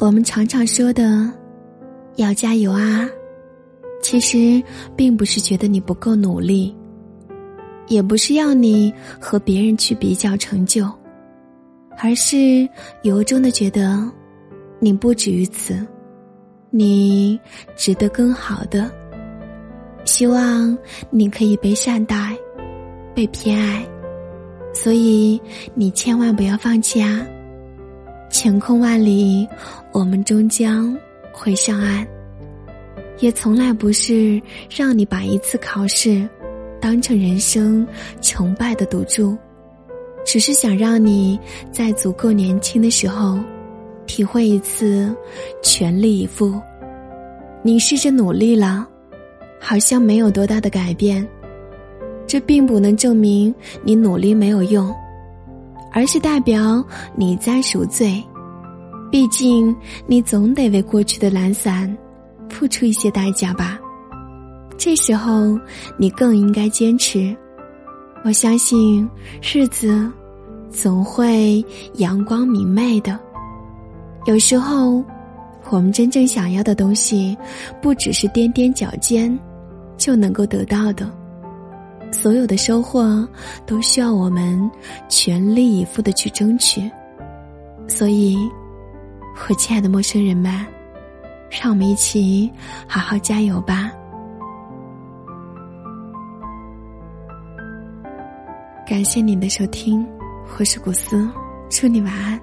我们常常说的“要加油啊”，其实并不是觉得你不够努力，也不是要你和别人去比较成就，而是由衷的觉得你不止于此，你值得更好的。希望你可以被善待，被偏爱，所以你千万不要放弃啊！晴空万里，我们终将会上岸。也从来不是让你把一次考试当成人生成败的赌注，只是想让你在足够年轻的时候，体会一次全力以赴。你试着努力了。好像没有多大的改变，这并不能证明你努力没有用，而是代表你在赎罪。毕竟，你总得为过去的懒散付出一些代价吧。这时候，你更应该坚持。我相信，日子总会阳光明媚的。有时候，我们真正想要的东西，不只是踮踮脚尖。就能够得到的，所有的收获都需要我们全力以赴的去争取。所以，我亲爱的陌生人们，让我们一起好好加油吧！感谢您的收听，我是古斯，祝你晚安。